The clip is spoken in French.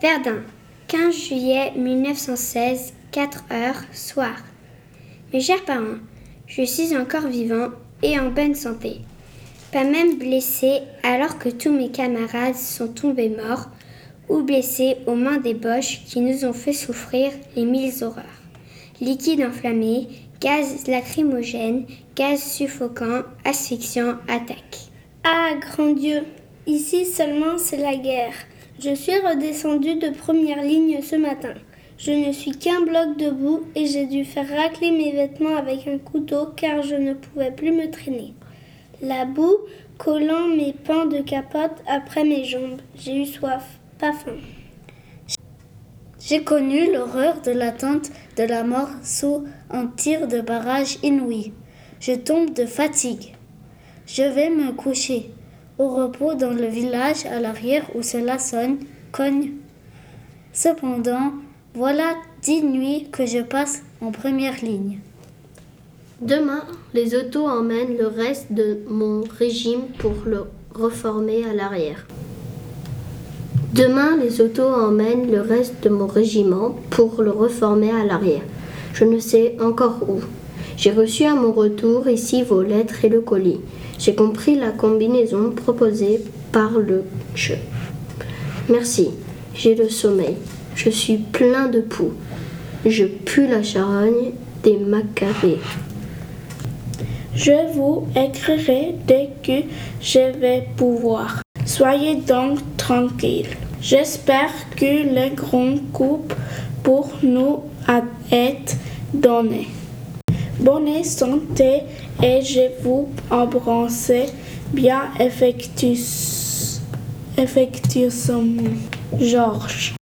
Verdun, 15 juillet 1916, 4 heures, soir. Mes chers parents, je suis encore vivant et en bonne santé. Pas même blessé alors que tous mes camarades sont tombés morts ou blessés aux mains des boches qui nous ont fait souffrir les mille horreurs. Liquide enflammé, gaz lacrymogène, gaz suffocant, asphyxiant, attaque. Ah, grand Dieu, ici seulement c'est la guerre. Je suis redescendu de première ligne ce matin. Je ne suis qu'un bloc debout et j'ai dû faire racler mes vêtements avec un couteau car je ne pouvais plus me traîner. La boue collant mes pans de capote après mes jambes. J'ai eu soif, pas faim. J'ai connu l'horreur de l'attente de la mort sous un tir de barrage inouï. Je tombe de fatigue. Je vais me coucher au repos dans le village à l'arrière où cela sonne, cogne. Cependant, voilà dix nuits que je passe en première ligne. Demain, les autos emmènent le reste de mon régime pour le reformer à l'arrière. Demain, les autos emmènent le reste de mon régiment pour le reformer à l'arrière. Je ne sais encore où. J'ai reçu à mon retour ici vos lettres et le colis. J'ai compris la combinaison proposée par le che. Merci, j'ai le sommeil. Je suis plein de poux. Je pue la charogne des macabées. Je vous écrirai dès que je vais pouvoir. Soyez donc tranquille. J'espère que les grands coups pour nous a été donnés. Bonne santé et je vous embrasse bien effectueusement. Georges.